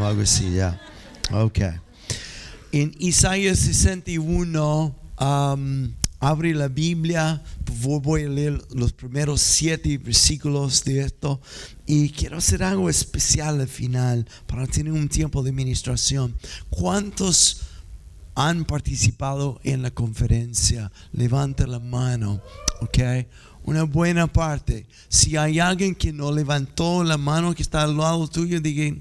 O algo así, ya. Ok. En Isaías 61, um, abre la Biblia. Voy a leer los primeros siete versículos de esto. Y quiero hacer algo especial al final para tener un tiempo de ministración. ¿Cuántos han participado en la conferencia? Levanta la mano. Ok una buena parte. Si hay alguien que no levantó la mano que está al lado tuyo, diga,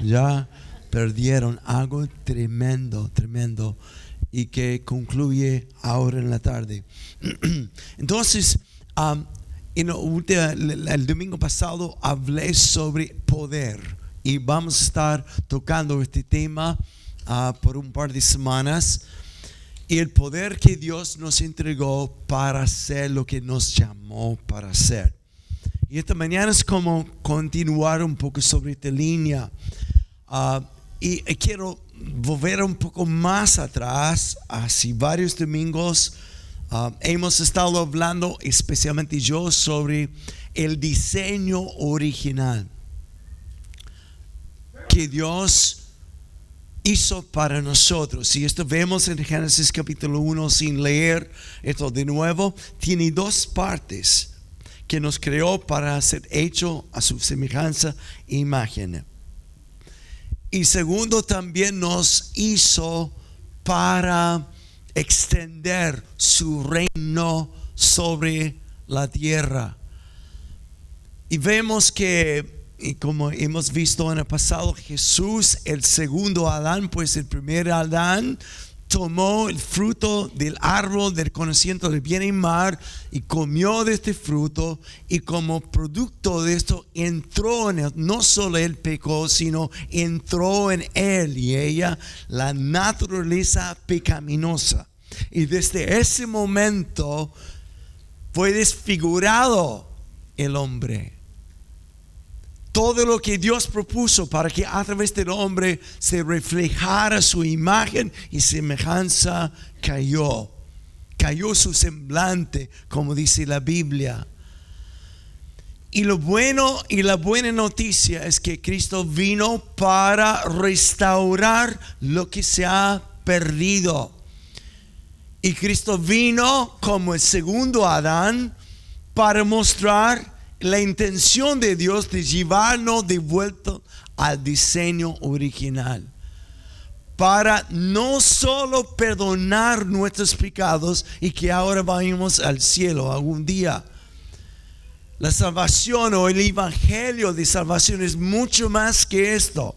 ya perdieron algo tremendo, tremendo, y que concluye ahora en la tarde. Entonces, um, el, domingo pasado hablé sobre poder y vamos a estar tocando este tema uh, por un par de semanas y el poder que Dios nos entregó para hacer lo que nos llamó para hacer. Y esta mañana es como continuar un poco sobre esta línea. Ah, y, quiero volver un poco más atrás, hace varios domingos. Ah, hemos estado hablando, especialmente yo, sobre el diseño original que Dios hizo para nosotros. Y esto vemos en Génesis capítulo 1 sin leer esto de nuevo. Tiene dos partes que nos creó para ser hecho a su semejanza e imagen. Y segundo, también nos hizo para extender su reino sobre la tierra. Y vemos que como hemos visto en el pasado, Jesús, el segundo Adán, pues el primer Adán tomó el fruto del árbol del conocimiento del bien y mal y comió de este fruto y como producto de esto entró en él, no solo él pecó, sino entró en él y ella la naturaleza pecaminosa. Y desde ese momento fue desfigurado el hombre todo lo que Dios propuso para que a través del hombre se reflejara su imagen y semejanza cayó. Cayó su semblante, como dice la Biblia. Y lo bueno y la buena noticia es que Cristo vino para restaurar lo que se ha perdido. Y Cristo vino como el segundo Adán para mostrar la intención de Dios de llevarnos de vuelta al diseño original. Para no solo perdonar nuestros pecados y que ahora vayamos al cielo algún día. La salvación o el evangelio de salvación es mucho más que esto.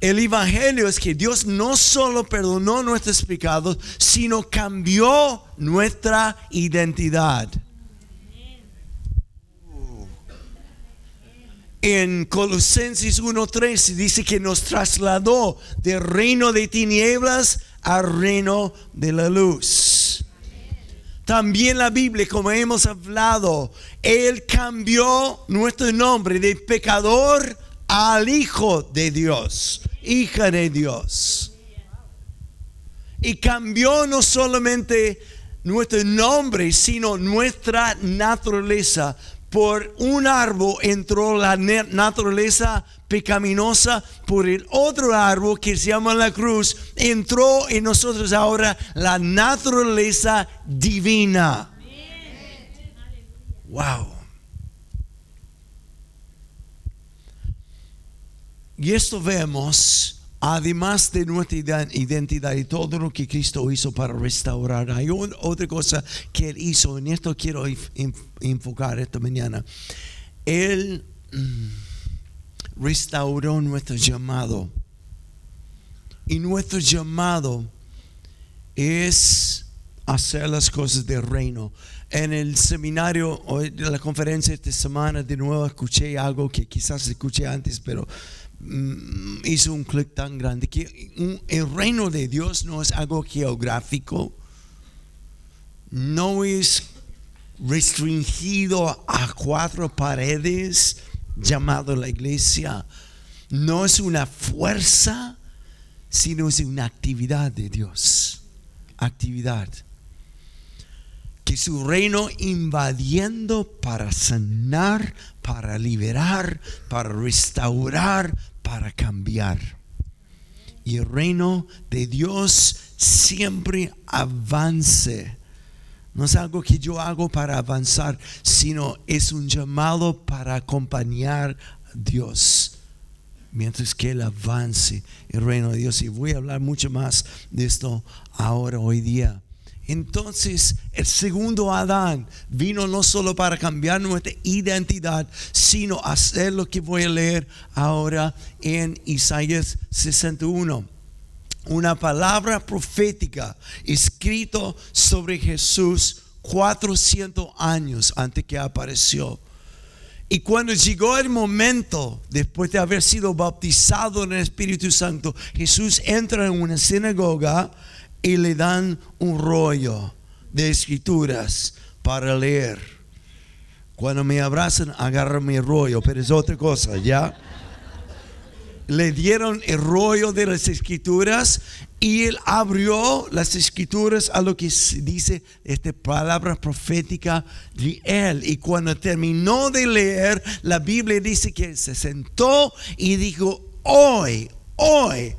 El evangelio es que Dios no solo perdonó nuestros pecados, sino cambió nuestra identidad. En Colosenses 1.3 dice que nos trasladó del reino de tinieblas al reino de la luz. También la Biblia, como hemos hablado, Él cambió nuestro nombre de pecador al Hijo de Dios, hija de Dios. Y cambió no solamente nuestro nombre, sino nuestra naturaleza por un árbol entró la naturaleza pecaminosa, por el otro árbol que se llama la cruz, entró en nosotros ahora la naturaleza divina. Wow. Y esto vemos además de nuestra identidad y todo lo que Cristo hizo para restaurar, hay otra cosa que Él hizo, en esto quiero enfocar esta mañana. Él mm, restauró nuestro llamado. Y nuestro llamado es hacer las cosas del reino. En el seminario, hoy, la conferencia esta semana, de nuevo escuché algo que quizás escuché antes, pero hizo un clic tan grande que el reino de Dios no es algo geográfico, no es restringido a cuatro paredes llamado la iglesia, no es una fuerza, sino es una actividad de Dios, actividad. que su reino invadiendo para sanar, para liberar, para restaurar, para cambiar. Y el reino de Dios siempre avance. No es algo que yo hago para avanzar, sino es un llamado para acompañar a Dios mientras que Él avance el reino de Dios. Y voy a hablar mucho más de esto ahora, hoy día. Entonces, el segundo Adán vino no solo para cambiar nuestra identidad, sino hacer lo que voy a leer ahora en Isaías 61. Una palabra profética escrito sobre Jesús 400 años antes que apareció. Y cuando llegó el momento, después de haber sido bautizado en el Espíritu Santo, Jesús entra en una sinagoga y le dan un rollo de escrituras para leer. Cuando me abrazan, agarran mi rollo, pero es otra cosa, ¿ya? Le dieron el rollo de las escrituras y él abrió las escrituras a lo que dice esta palabra profética de él. Y cuando terminó de leer, la Biblia dice que se sentó y dijo, hoy, hoy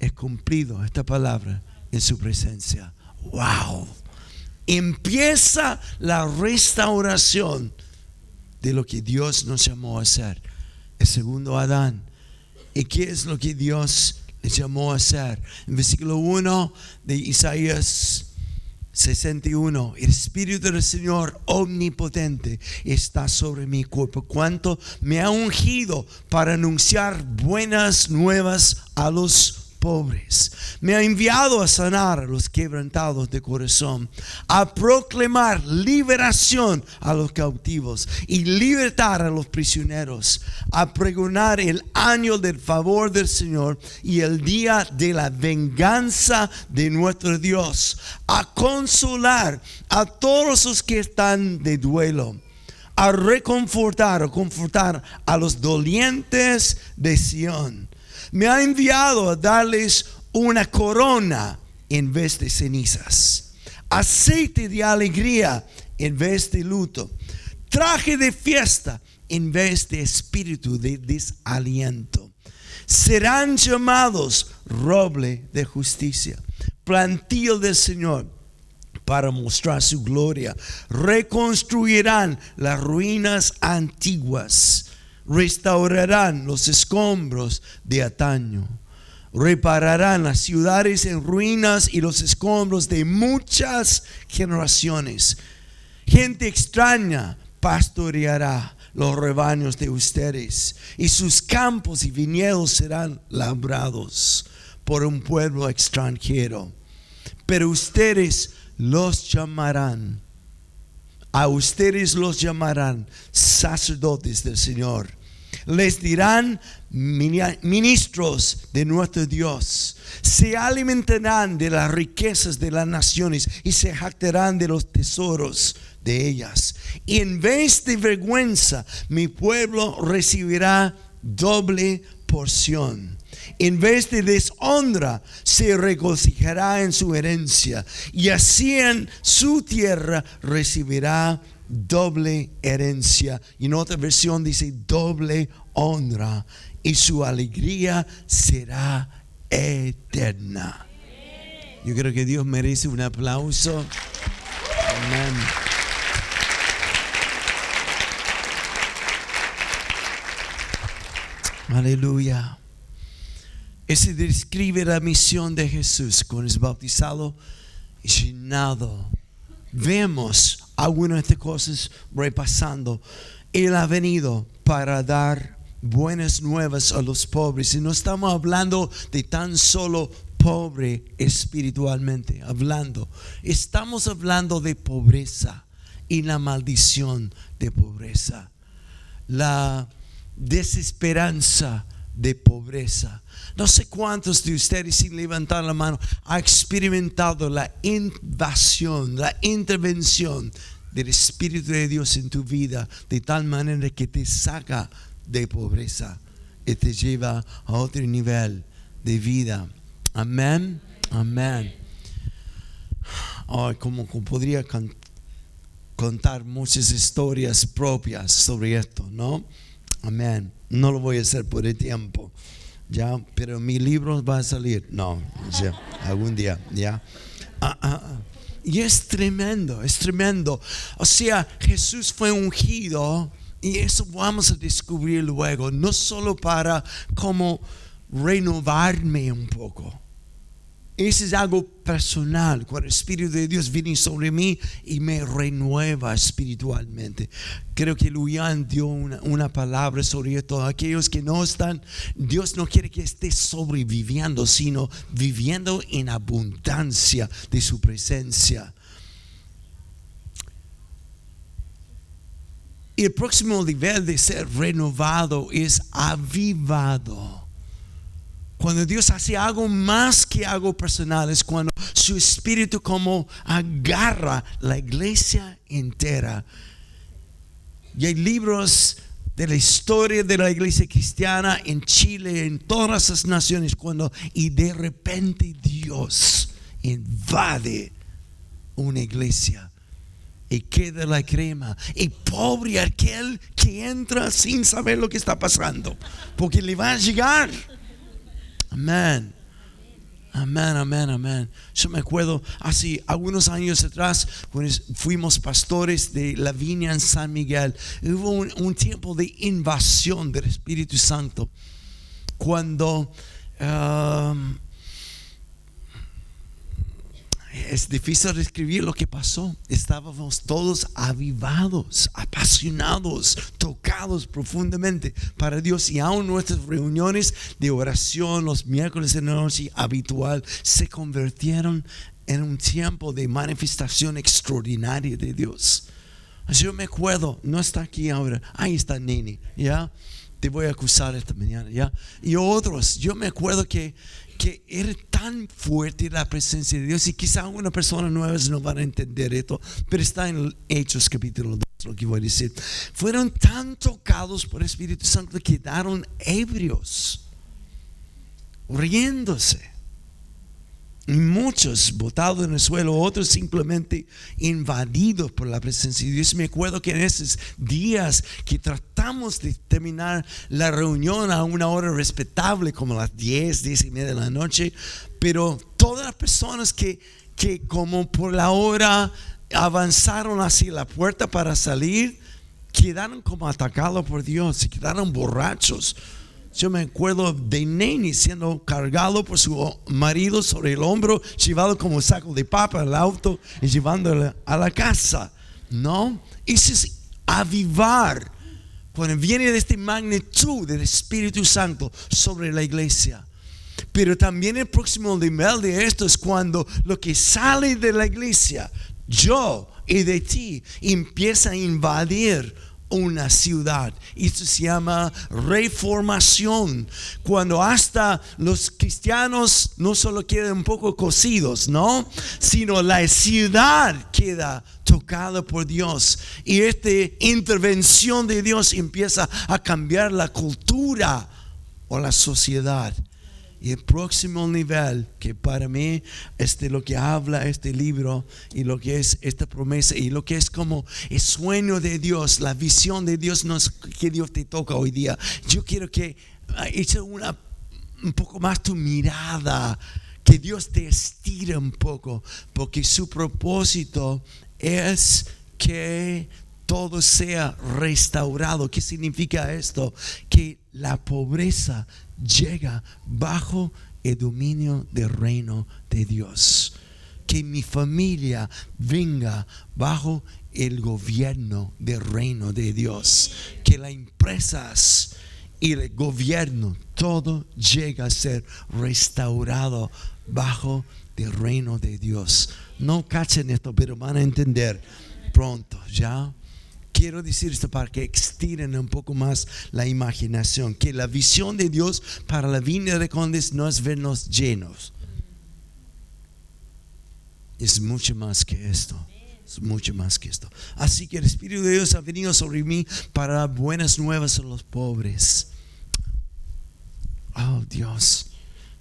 he cumplido esta palabra en su presencia. Wow. Empieza la restauración de lo que Dios nos llamó a hacer. El segundo Adán. ¿Y qué es lo que Dios le llamó a hacer? En versículo 1 de Isaías 61. El Espíritu del Señor omnipotente está sobre mi cuerpo. Cuanto me ha ungido para anunciar buenas nuevas a los pobres. Me ha enviado a sanar a los quebrantados de corazón, a proclamar liberación a los cautivos y libertar a los prisioneros, a pregonar el año del favor del Señor y el día de la venganza de nuestro Dios, a consolar a todos los que están de duelo a reconfortar o confortar a los dolientes de Sión me ha enviado a darles una corona en vez de cenizas, aceite de alegría en vez de luto, traje de fiesta en vez de espíritu de desaliento. Serán llamados roble de justicia, plantío del Señor para mostrar su gloria. Reconstruirán las ruinas antiguas restaurarán los escombros de ataño, repararán las ciudades en ruinas y los escombros de muchas generaciones. Gente extraña pastoreará los rebaños de ustedes y sus campos y viñedos serán labrados por un pueblo extranjero. Pero ustedes los llamarán a ustedes los llamarán sacerdotes del Señor. Les dirán ministros de nuestro Dios. Se alimentarán de las riquezas de las naciones y se jactarán de los tesoros de ellas. Y en vez de vergüenza, mi pueblo recibirá doble porción en vez de deshonra, se regocijará en su herencia y así en su tierra recibirá doble herencia. Y en otra versión dice doble honra y su alegría será eterna. Yo creo que Dios merece un aplauso. Amén. Aleluya. Ese describe la misión de Jesús con es bautizado y llenado. Vemos algunas de estas cosas repasando. Él ha venido para dar buenas nuevas a los pobres. Y no estamos hablando de tan solo pobre espiritualmente, hablando. Estamos hablando de pobreza y la maldición de pobreza. La desesperanza de pobreza. No sé cuántos de ustedes, sin levantar la mano, ha experimentado la invasión, la intervención del Espíritu de Dios en tu vida de tal manera que te saca de pobreza y te lleva a otro nivel de vida. Amén. Amén. Ay, como, podría contar muchas historias propias sobre esto, ¿no? Amén. No lo voy a hacer por el tiempo, ¿ya? Pero mi libro va a salir, no, ya, algún día, ¿ya? Ah, ah, ah. Y es tremendo, es tremendo. O sea, Jesús fue ungido y eso vamos a descubrir luego, no solo para como renovarme un poco. Ese es algo personal, cuando el Espíritu de Dios viene sobre mí y me renueva espiritualmente. Creo que Luian dio una, una, palabra sobre esto. Aquellos que no están, Dios no quiere que esté sobreviviendo, sino viviendo en abundancia de su presencia. Y el próximo nivel de ser renovado es avivado. Cuando Dios hace algo más que algo personal, es cuando su espíritu como agarra la iglesia entera. Y hay libros de la historia de la iglesia cristiana en Chile, en todas las naciones, cuando y de repente Dios invade una iglesia y queda la crema. Y pobre aquel que entra sin saber lo que está pasando, porque le va a llegar. Amén. Amén, amén, amén. Yo me acuerdo hace algunos años atrás, cuando fuimos pastores de la viña en San Miguel, hubo un, tiempo de invasión del Espíritu Santo. Cuando um, es difícil describir lo que pasó. Estábamos todos avivados, apasionados, tocados profundamente para Dios y aún nuestras reuniones de oración los miércoles de noche habitual se convirtieron en un tiempo de manifestación extraordinaria de Dios. Yo me acuerdo, no está aquí ahora, ahí está Nini, ¿ya? Te voy a acusar esta mañana, ¿ya? Y otros, yo me acuerdo que que era tan fuerte la presencia de Dios y quizá una persona nueva no van a entender esto, pero está en Hechos capítulo 2 lo que voy a decir. Fueron tan tocados por el Espíritu Santo que quedaron ebrios, riéndose. Y muchos botados en el suelo, otros simplemente invadidos por la presencia de Dios. Me acuerdo que en esos días que tratamos de terminar la reunión a una hora respetable, como las 10, 10 y media de la noche, pero todas las personas que, que como por la hora avanzaron hacia la puerta para salir, quedaron como atacados por Dios, y quedaron borrachos yo me acuerdo de Neni siendo cargado por su marido sobre el hombro, llevado como saco de papa al auto y llevándole a la casa. ¿No? Eso es avivar. Cuando viene de esta magnitud del Espíritu Santo sobre la iglesia. Pero también el próximo nivel de esto es cuando lo que sale de la iglesia, yo y de ti, empieza a invadir una ciudad. Esto se llama reformación. Cuando hasta los cristianos no solo quedan un poco cocidos, ¿no? Sino la ciudad queda tocada por Dios. Y esta intervención de Dios empieza a cambiar la cultura o la sociedad. Y el próximo nivel, que para mí es de lo que habla este libro y lo que es esta promesa y lo que es como el sueño de Dios, la visión de Dios no es que Dios te toca hoy día. Yo quiero que ah, eche una, un poco más tu mirada, que Dios te estire un poco, porque su propósito es que todo sea restaurado. ¿Qué significa esto? Que la pobreza llega bajo el dominio del reino de Dios. Que mi familia venga bajo el gobierno del reino de Dios. Que las empresas y el gobierno, todo llega a ser restaurado bajo el reino de Dios. No cachen esto, pero van a entender pronto, ¿ya? Quiero decir esto para que extiren un poco más la imaginación, que la visión de Dios para la viña de Condes no es vernos llenos. Es mucho más que esto. Es mucho más que esto. Así que el Espíritu de Dios ha venido sobre mí para dar buenas nuevas a los pobres. Oh Dios,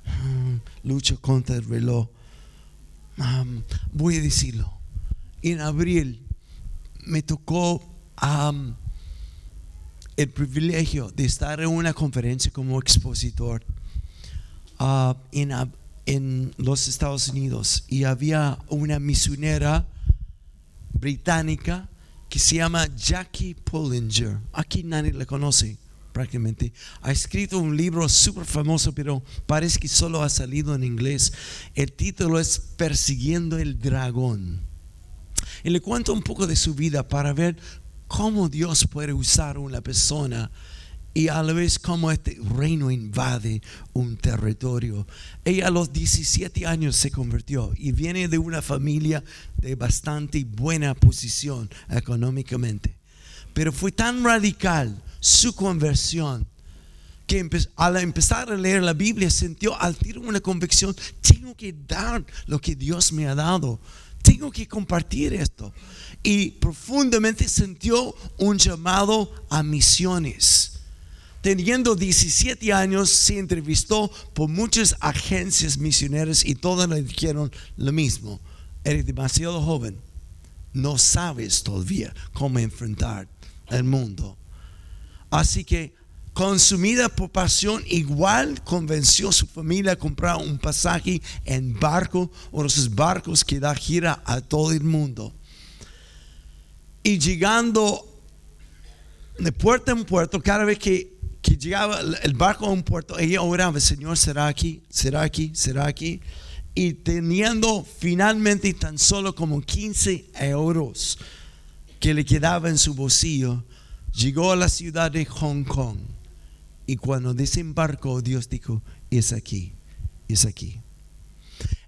mm, lucho contra el reloj. voy a decirlo. En abril me tocó um, el privilegio de estar en una conferencia como expositor uh, en, en los Estados Unidos y había una misionera británica que se llama Jackie Pullinger. Aquí nadie la conoce prácticamente. Ha escrito un libro súper famoso, pero parece que solo ha salido en inglés. El título es Persiguiendo el Dragón. Y le cuento un poco de su vida para ver cómo Dios puede usar una persona y a la vez cómo este reino invade un territorio. Ella a los 17 años se convirtió y viene de una familia de bastante buena posición económicamente. Pero fue tan radical su conversión que al empezar a leer la Biblia sintió al tiro una convicción, tengo que dar lo que Dios me ha dado, tengo que compartir esto. Y profundamente sintió un llamado a misiones. Teniendo 17 años, se entrevistó por muchas agencias misioneras y todas le dijeron lo mismo. Eres demasiado joven, no sabes todavía cómo enfrentar el mundo. Así que, consumida por pasión, igual convenció a su familia a comprar un pasaje en barco, o esos barcos que da gira a todo el mundo. Y llegando de puerto en puerto, cada vez que, que llegaba el- barco a un puerto, ella oraba, Señor, ¿será aquí? ¿Será aquí? ¿Será aquí? Y teniendo finalmente tan solo como 15 euros que le quedaba en su bolsillo, llegó a la ciudad de Hong Kong. Y cuando desembarcó, Dios dijo, es aquí, es aquí.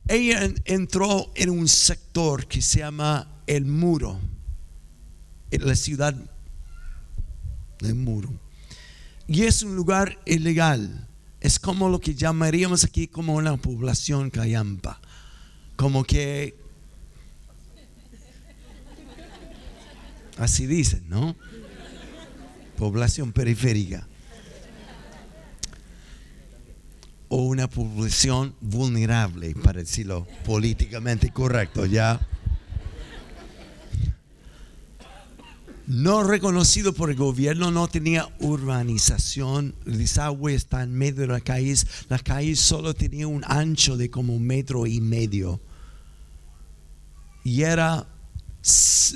Ella en- entró en un sector que se llama El Muro, la ciudad del Muro. Y es un lugar ilegal. Es como lo que llamaríamos aquí como una población cayampa. Como que... Así dicen, ¿no? Población periférica. O una población vulnerable, para decirlo políticamente correcto, ¿ya? No reconocido por el gobierno, no tenía urbanización, desagüe está en medio de la calle, la calle solo tenía un ancho de como un metro y medio. Y era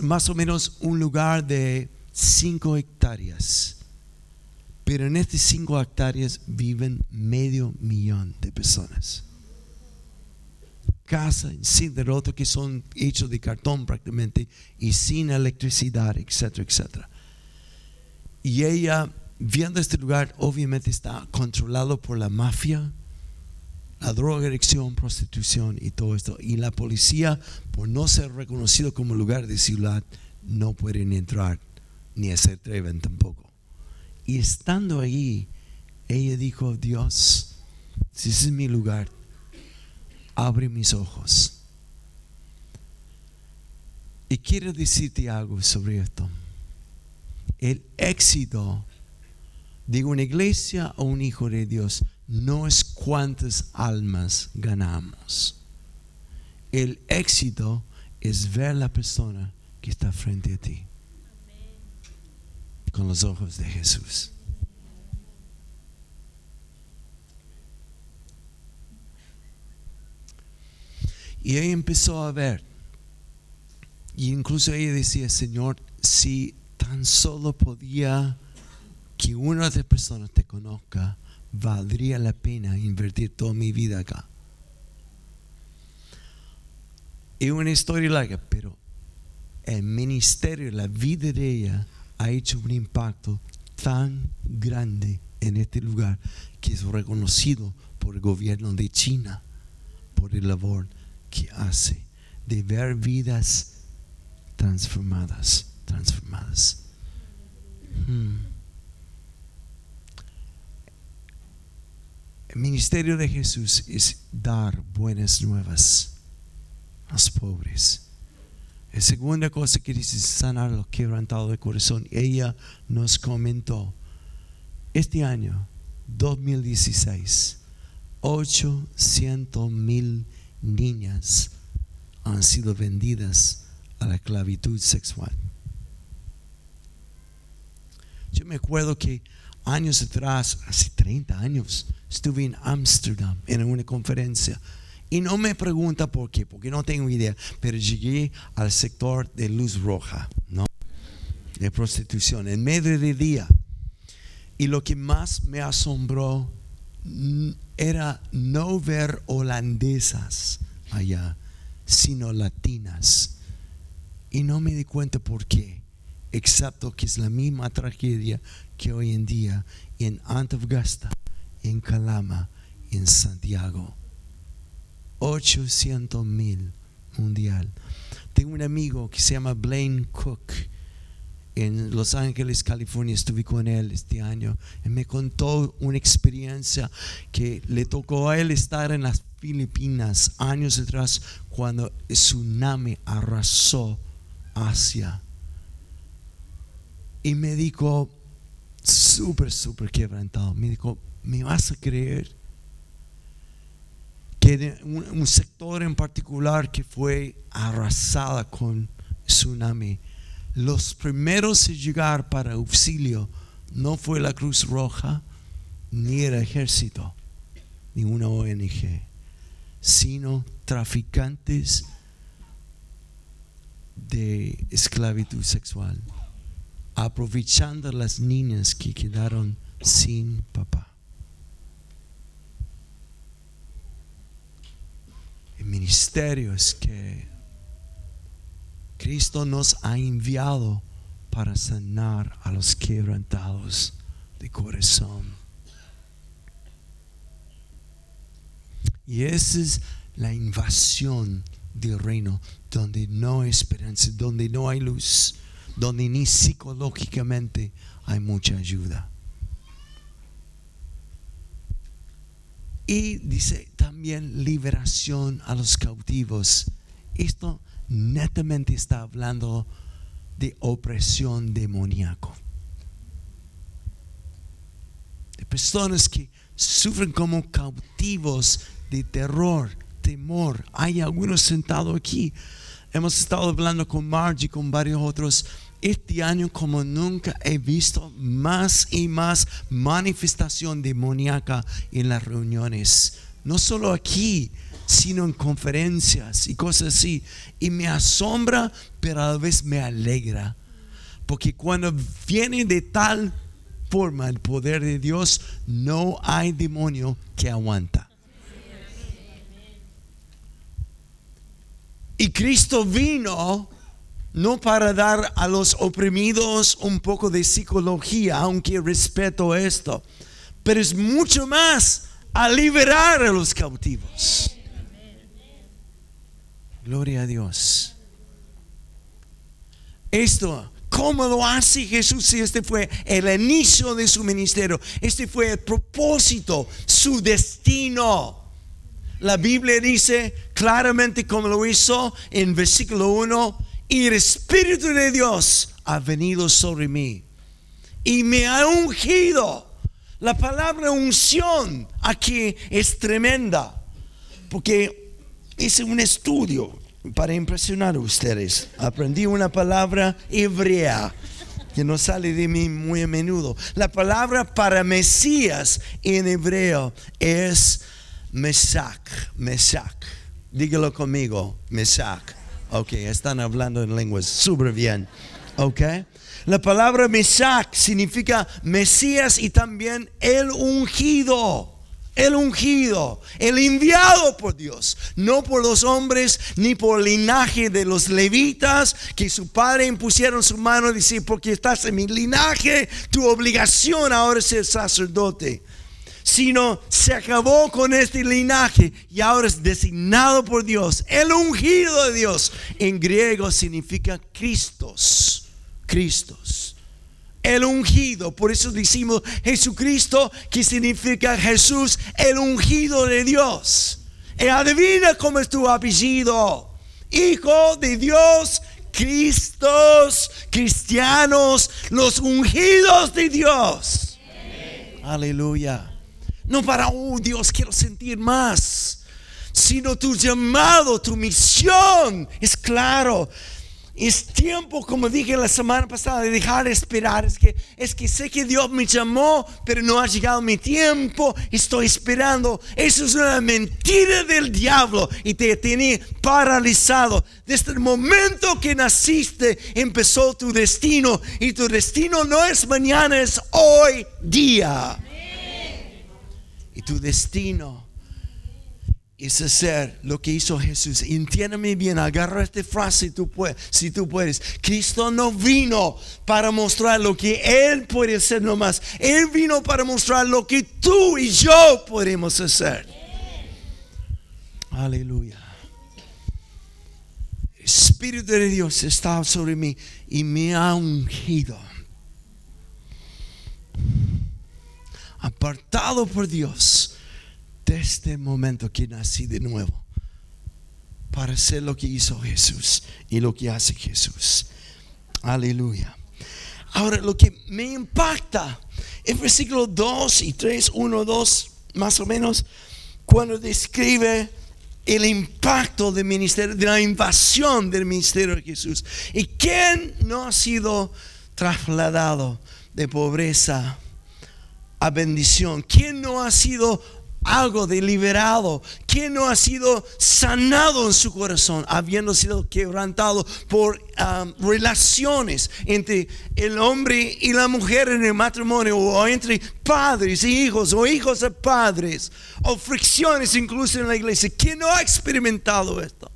más o menos un lugar de cinco hectáreas. Pero en estas cinco hectáreas viven medio millón de personas casa sin derroto que son hechos de cartón prácticamente y sin electricidad, etcétera, etcétera. Y ella, viendo este lugar, obviamente está controlado por la mafia, la drogadicción, prostitución y todo esto. Y la policía, por no ser reconocido como lugar de ciudad, no pueden entrar ni se atreven tampoco. Y estando allí, ella dijo, Dios, si ese es mi lugar, abre mis ojos. Y quiero decirte algo sobre esto. El éxito de una iglesia o un hijo de Dios no es cuántas almas ganamos. El éxito es ver la persona que está frente a ti con los ojos de Jesús. Y ella empezó a ver. Y incluso ella decía, Señor, si tan solo podía que una de personas te conozca, valdría la pena invertir toda mi vida acá. Es una historia larga, pero el ministerio, la vida de ella ha hecho un impacto tan grande en este lugar que es reconocido por el gobierno de China por el labor hace de ver vidas transformadas, transformadas. Hmm. El ministerio de Jesús es dar buenas nuevas a los pobres. La segunda cosa que dice sanar los quebrantados de corazón. Ella nos comentó este año, 2016, 800 mil niñas han sido vendidas a la esclavitud sexual. Yo me acuerdo que años atrás, hace 30 años, estuve en Ámsterdam en una conferencia. Y no me pregunta por qué, porque no tengo idea, pero llegué al sector de luz roja, ¿no? De prostitución, en medio del día. Y lo que más me asombró era no ver holandesas allá, sino latinas. Y no me di cuenta por qué, excepto que es la misma tragedia que hoy en día en Antofagasta, en Calama, en Santiago. 800 mil mundial. Tengo un amigo que se llama Blaine Cook en Los Ángeles, California. Estuve con él este año y me contó una experiencia que le tocó a él estar en las Filipinas años atrás cuando el tsunami arrasó Asia. Y me dijo, súper, súper quebrantado, me dijo, ¿me vas a creer? Que un, un sector en particular que fue arrasada con tsunami, los primeros en llegar para auxilio no fue la Cruz Roja, ni el ejército, ni una ONG, sino traficantes de esclavitud sexual, aprovechando las niñas que quedaron sin papá. El que Cristo nos ha enviado para sanar a los quebrantados de corazón. Y esa es la invasión del reino, donde no hay esperanza, donde no hay luz, donde ni psicológicamente hay mucha ayuda. Y dice también liberación a los cautivos. Esto netamente está hablando de opresión demoníaco. De personas que sufren como cautivos de terror, temor. Hay algunos sentados aquí. Hemos estado hablando con Margie con varios otros. Este año como nunca he visto más y más manifestación demoníaca en las reuniones. No solo aquí, sino en conferencias y cosas así. Y me asombra, pero a la vez me alegra. Porque cuando viene de tal forma el poder de Dios, no hay demonio que aguanta. Y Cristo vino no para dar a los oprimidos un poco de psicología, aunque respeto esto, pero es mucho más a liberar a los cautivos. Gloria a Dios. Esto, ¿cómo lo hace Jesús si este fue el inicio de su ministerio? Este fue el propósito, su destino. La Biblia dice claramente como lo hizo en versículo 1, y el Espíritu de Dios ha venido sobre mí y me ha ungido. La palabra unción aquí es tremenda, porque hice un estudio para impresionar a ustedes. Aprendí una palabra hebrea que no sale de mí muy a menudo. La palabra para Mesías en hebreo es Mesac, Mesac. Dígalo conmigo, Mesac. Ok, están hablando en lenguas súper bien. Ok. La palabra Mesac significa Mesías y también el ungido. El ungido, el enviado por Dios, no por los hombres ni por el linaje de los levitas que su padre impusieron su mano y decir, porque estás en mi linaje, tu obligación ahora es ser sacerdote sino se acabó con este linaje y ahora es designado por Dios. El ungido de Dios en griego significa Cristos, Cristos. El ungido, por eso decimos Jesucristo, que significa Jesús, el ungido de Dios. Y adivina cómo es tu apellido. Hijo de Dios, Cristos, cristianos, los ungidos de Dios. Aleluya. No para, oh Dios, quiero sentir más. Sino tu llamado, tu misión es claro. Es tiempo, como dije la semana pasada, de dejar de esperar. Es que, es que sé que Dios me llamó, pero no ha llegado mi tiempo. Estoy esperando. Eso es una mentira del diablo y te tiene paralizado. Desde el momento que naciste, empezó tu destino. Y tu destino no es mañana, es hoy día. Y tu destino es hacer lo que hizo Jesús. Entiéndeme bien, agarra esta frase si tú, puedes, si tú puedes. Cristo no vino para mostrar lo que Él puede hacer nomás. Él vino para mostrar lo que tú y yo podemos hacer. Aleluya. Espíritu de Dios está sobre mí y me ha ungido. Apartado por Dios desde este momento que nací de nuevo para hacer lo que hizo Jesús y lo que hace Jesús. Aleluya. Ahora, lo que me impacta en versículo 2 y 3, 1, 2, más o menos, cuando describe el impacto del ministerio, de la invasión del ministerio de Jesús. ¿Y quién no ha sido trasladado de pobreza a bendición? ¿Quién no ha sido algo deliberado. ¿Quién no ha sido sanado en su corazón, habiendo sido quebrantado por um, relaciones entre el hombre y la mujer en el matrimonio, o entre padres y hijos, o hijos de padres, o fricciones incluso en la iglesia? ¿Quién no ha experimentado esto?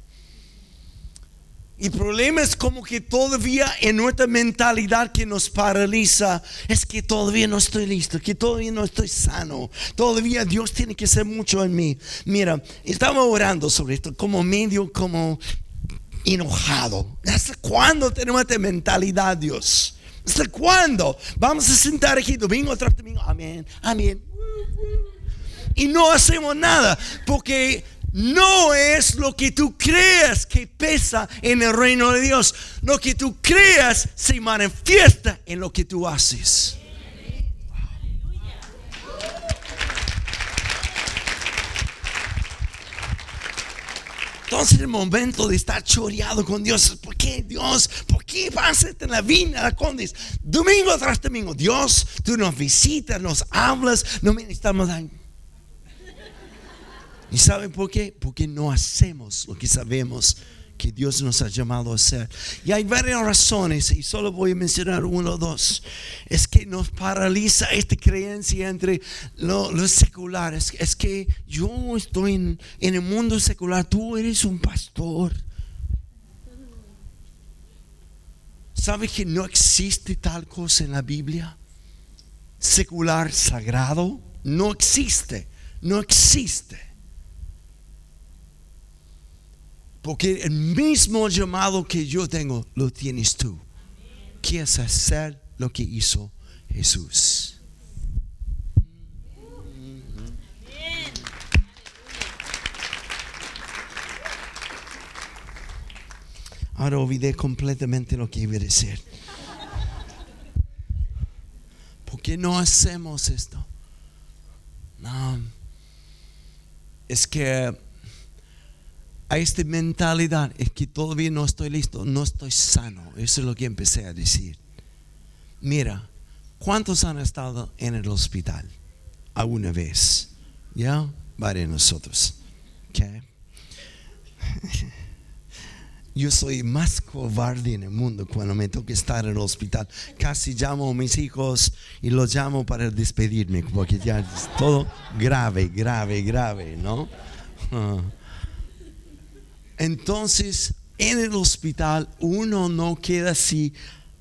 Y el problema es como que todavía en nuestra mentalidad que nos paraliza es que todavía no estoy listo, que todavía no estoy sano, todavía Dios tiene que hacer mucho en mí. Mira, estaba orando sobre esto como medio como enojado. ¿Hasta cuándo tenemos esta mentalidad, Dios? ¿Hasta cuándo? Vamos a sentar aquí domingo tras domingo. Amén, amén. Y no hacemos nada porque no es lo que tú creas que pesa en el reino de Dios. Lo que tú creas se manifiesta en lo que tú haces. Entonces el momento de estar choreado con Dios, ¿por qué Dios? ¿Por qué vas en la vida, la condes? Domingo tras domingo, Dios, tú nos visitas, nos hablas, no necesitamos ¿Y saben por qué? Porque no hacemos lo que sabemos que Dios nos ha llamado a hacer. Y hay varias razones, y solo voy a mencionar uno o dos. Es que nos paraliza esta creencia entre lo, secular. Es, que yo estoy en, en el mundo secular, tú eres un pastor. ¿Sabes que no existe tal cosa en la Biblia? Secular sagrado. No existe. No existe. Porque el mismo llamado que yo tengo, lo tienes tú. Quieres hacer lo que hizo Jesús. Ahora olvidé completamente lo que iba a decir. ¿Por qué no hacemos esto? No. Es que a esta mentalidad es que todavía no estoy listo, no estoy sano. Eso es lo que empecé a decir. Mira, ¿cuántos han estado en el hospital alguna vez? ¿Ya? Varios de nosotros. Yo soy más cobarde en el mundo cuando me toca estar en el hospital. Casi llamo a mis hijos y los llamo para despedirme, porque ya es todo grave, grave, grave, ¿no? Ah. Entonces, en el hospital uno no queda así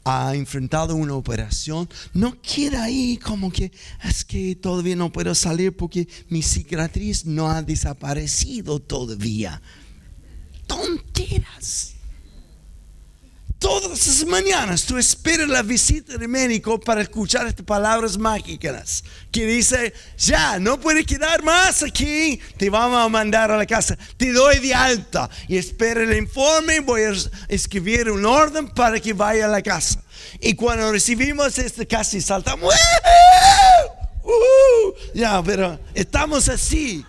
ha enfrentado una operación, no queda ahí como que es que todavía no puedo salir porque mi cicatriz no ha desaparecido todavía. Tonteras. Todas las mañanas tú esperas la visita del médico para escuchar estas palabras mágicas que dice, ya, no puedes quedar más aquí, te vamos a mandar a la casa, te doy de alta y espera el informe, voy a escribir un orden para que vaya a la casa. Y cuando recibimos este casi saltamos, ya, pero estamos así.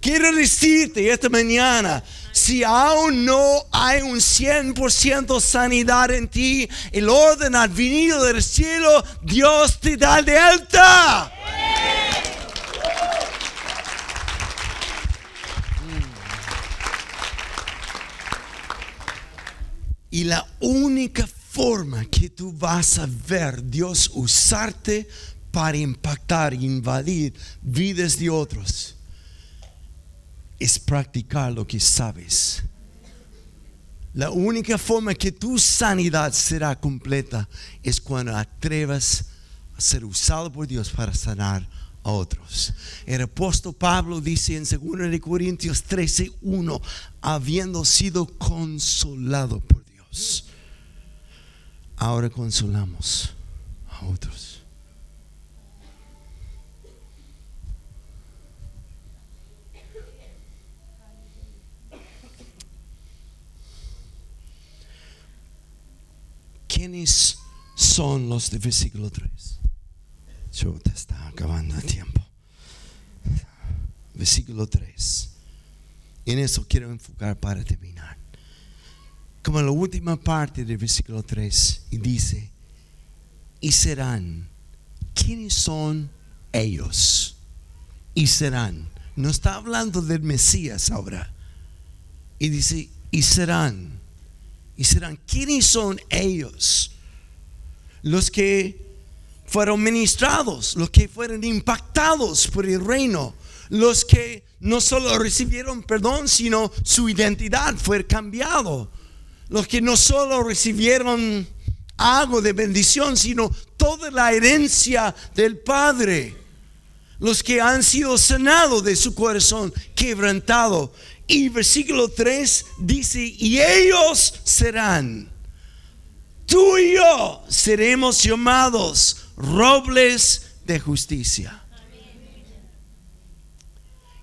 Quiero decirte esta mañana Si aún no hay un 100% sanidad en ti, el orden ha venido del cielo, Dios te da de alta. Y la única forma que tú vas a ver Dios usarte para impactar, invadir vidas de otros, es practicar lo que sabes. La única forma que tu sanidad será completa es cuando atrevas a ser usado por Dios para sanar a otros. El apóstol Pablo dice en 2 Corintios 13, 1, habiendo sido consolado por Dios, ahora consolamos a otros. ¿Quiénes son los de versículo 3? Yo te está acabando el tiempo. Versículo 3. En eso quiero enfocar para terminar. Como la última parte del versículo 3, y dice, y serán, ¿quiénes son ellos? Y serán. No está hablando del Mesías ahora. Y dice, y serán y serán, ¿quiénes son ellos? Los que fueron ministrados, los que fueron impactados por el reino, los que no solo recibieron perdón, sino su identidad fue cambiado, los que no solo recibieron algo de bendición, sino toda la herencia del Padre, los que han sido sanados de su corazón quebrantado y versículo 3 dice, y ellos serán, tú y yo seremos llamados robles de justicia.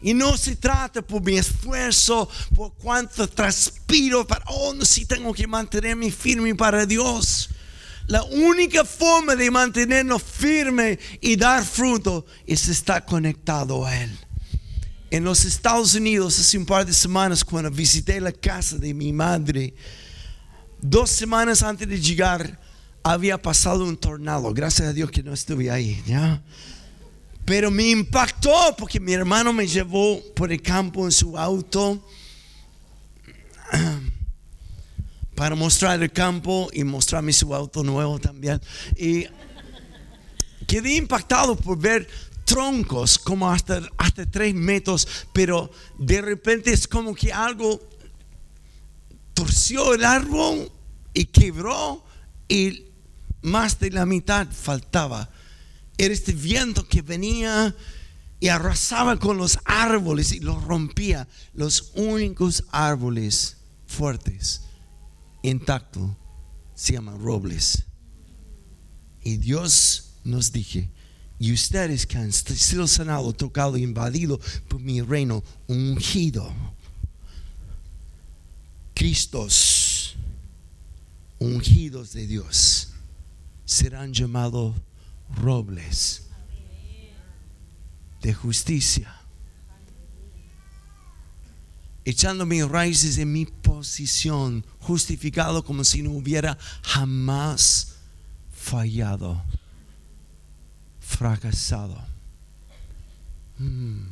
Y no se trata por mi esfuerzo, por cuánto transpiro para, oh, no, si tengo que mantenerme firme para Dios. La única forma de mantenernos firme y dar fruto es estar conectado a Él en los Estados Unidos hace un par de semanas cuando visité la casa de mi madre. Dos semanas antes de llegar había pasado un tornado. Gracias a Dios que no estuve ahí, ¿ya? Pero me impactó porque mi hermano me llevó por el campo en su auto para mostrar el campo y mostrarme su auto nuevo también. Y quedé impactado por ver troncos como hasta, hasta tres metros, pero de repente es como que algo torció el árbol y quebró y más de la mitad faltaba. Era este viento que venía y arrasaba con los árboles y los rompía. Los únicos árboles fuertes, intactos, se llaman robles. Y Dios nos dije, y ustedes que han sido sanados, tocado, invadido por mi reino ungido. Cristos ungidos de Dios serán llamados robles de justicia. Echando mis raíces en mi posición, justificado como si no hubiera jamás fallado fracasado. Mm.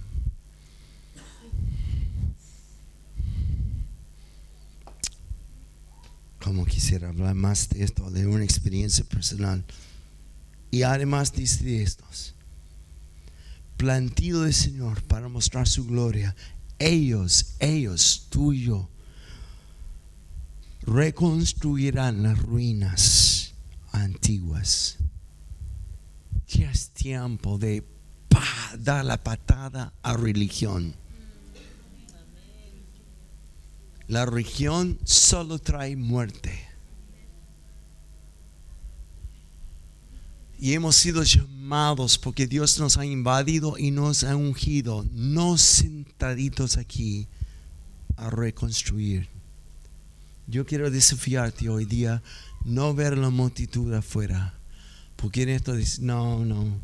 Como quisiera hablar más de esto, de una experiencia personal. Y además dice estos, plantido del Señor para mostrar su gloria. Ellos, ellos, tuyo, reconstruirán las ruinas antiguas ya es tiempo de dar la patada a religión. La religión solo trae muerte. Y hemos sido llamados porque Dios nos ha invadido y nos ha ungido, no sentaditos aquí a reconstruir. Yo quiero desafiarte hoy día, no ver la multitud afuera porque en esto dice, no, no.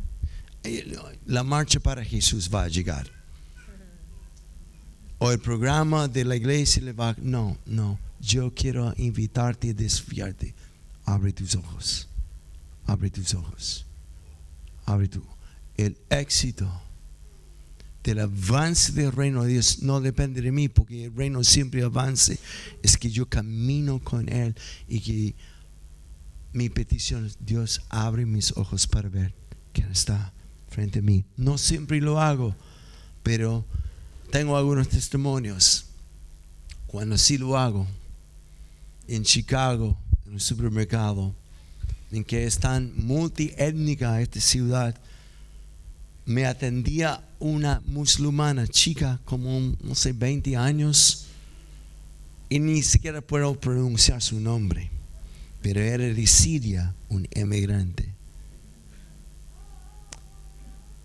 La marcha para Jesús va a llegar. o el programa de la iglesia le va. No, no. Yo quiero invitarte a desfiarte. Abre tus ojos. Abre tus ojos. Abre tu. El éxito del avance del reino de Dios no depende de mí, porque el reino siempre avance. Es que yo camino con Él y que mi petición Dios abre mis ojos para ver quién está frente a mí. No siempre lo hago, pero tengo algunos testimonios. Cuando sí lo hago, en Chicago, en un supermercado, en que es tan multiétnica esta ciudad, me atendía una musulmana chica como, no sé, 20 años y ni siquiera puedo pronunciar su nombre, pero era de Siria, un emigrante.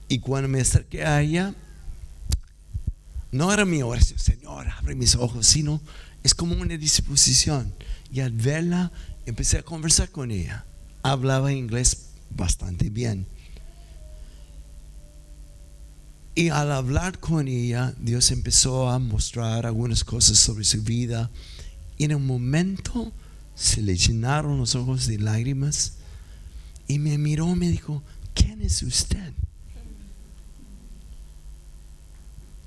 Y cuando me acerqué a ella, no era mi oración, Señor, abre mis ojos, sino es como una disposición. Y al verla, empecé a conversar con ella. Hablaba inglés bastante bien y al hablar con ella, Dios empezó a mostrar algunas cosas sobre su vida. Y en un momento se le llenaron los ojos de lágrimas y me miró y me dijo, ¿quién es usted?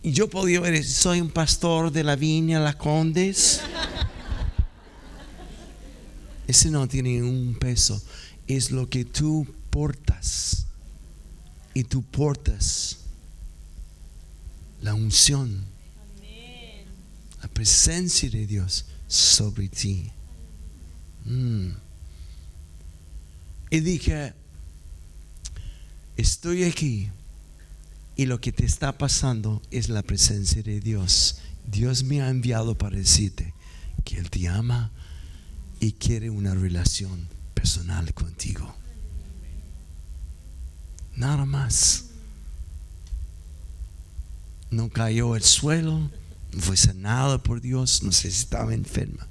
Y yo podía ver, soy un pastor de la viña La Condes. Ese no tiene un peso. Es lo que tú portas. Y tú portas la unción, la presencia de Dios sobre ti. Mm. Y dije, estoy aquí y lo que te está pasando es la presencia de Dios. Dios me ha enviado para decirte que Él te ama y quiere una relación personal contigo. Nada más no cayó al suelo, no fue sanada por Dios, no sé si estaba enferma,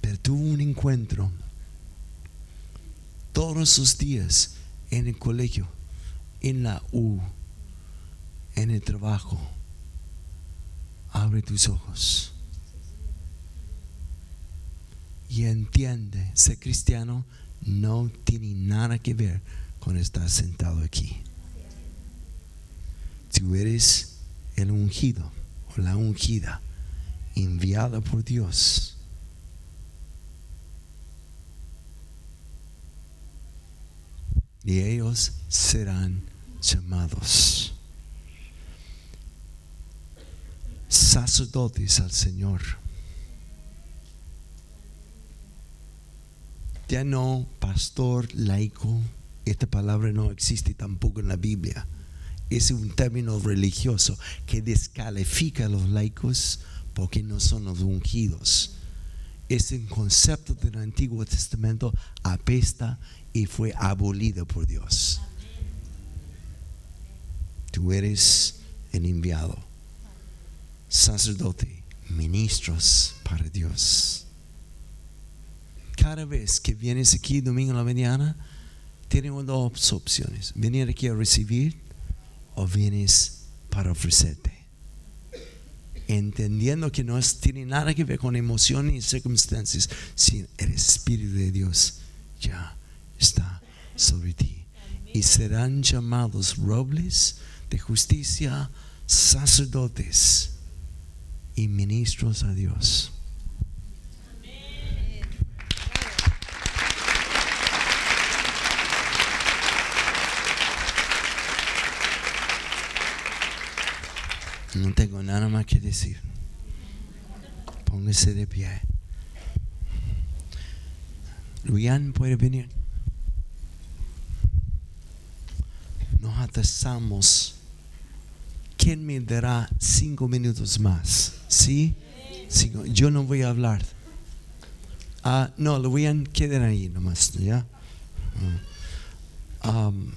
pero tuvo un encuentro todos sus días en el colegio, en la U, en el trabajo. Abre tus ojos y entiende, ser cristiano no tiene nada que ver con estar sentado aquí. Tú eres el ungido o la ungida enviada por Dios. Y ellos serán llamados sacerdotes al Señor. Ya no pastor laico, esta palabra no existe tampoco en la Biblia es un término religioso que descalifica a los laicos porque no son los ungidos. Ese concepto del Antiguo Testamento apesta y fue abolido por Dios. Tú eres el enviado, sacerdote, ministros para Dios. Cada vez que vienes aquí domingo en la mañana, tenemos dos opciones. Venir aquí a recibir o vienes para ofrecerte. Entendiendo que no tiene nada que ver con emociones y circunstancias, sino el Espíritu de Dios ya está sobre ti. Y serán llamados robles de justicia, sacerdotes y ministros a Dios. No tengo nada más que decir. Póngase de pie. Luian puede venir. Nos atrasamos. ¿Quién me dará cinco minutos más? ¿Sí? Yo no voy a hablar. Ah, no, Luian, queden ahí nomás, ¿ya? Ah. Um,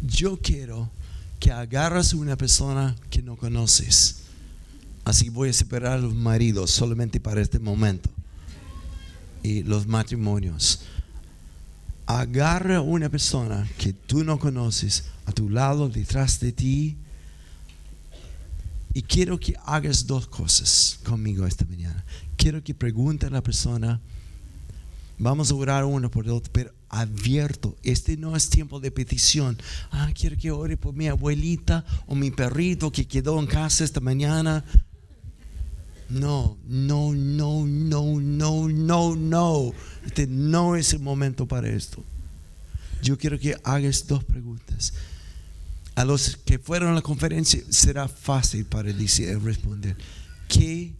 yo quiero que agarras a una persona que no conoces. Así voy a separar a los maridos solamente para este momento. Y los matrimonios. Agarra a una persona que tú no conoces a tu lado, detrás de ti. Y quiero que hagas dos cosas conmigo esta mañana. Quiero que pregunte a la persona, vamos a orar uno por el otro, pero abierto. Este no es tiempo de petición. Ah, quiero que ore por mi abuelita o mi perrito que quedó en casa esta mañana. No, no, no, no, no, no, no. Este no es el momento para esto. Yo quiero que hagas dos preguntas. A los que fueron a la conferencia será fácil para decir, responder. ¿Qué?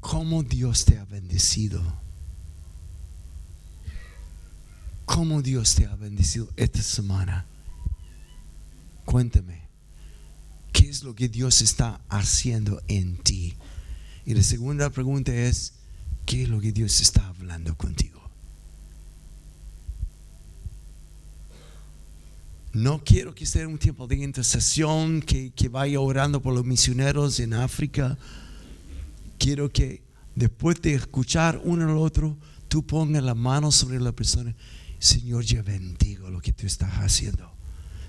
¿Cómo Dios te ha bendecido? ¿Cómo Dios te ha bendecido esta semana? Cuéntame. ¿Qué es lo que Dios está haciendo en ti? Y la segunda pregunta es, ¿qué es lo que Dios está hablando contigo? No quiero que sea un tiempo de intercesión, que, que vaya orando por los misioneros en África. Quiero que después de escuchar uno al otro, tú pongas la mano sobre la persona. Señor, yo bendigo lo que tú estás haciendo.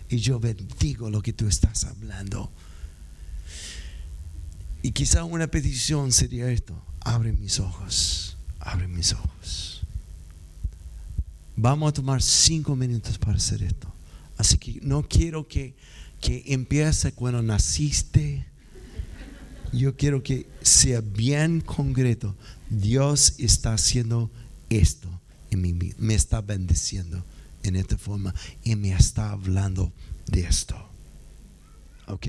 Y yo bendigo lo que tú estás hablando. Y quizá una petición sería esto. Abre mis ojos. Abre mis ojos. Vamos a tomar cinco minutos para hacer esto. Así que no quiero que, que empiece cuando naciste. Yo quiero que sea bien concreto. Dios está haciendo esto vida. Me está bendiciendo en esta forma y me está hablando de esto. ¿Ok?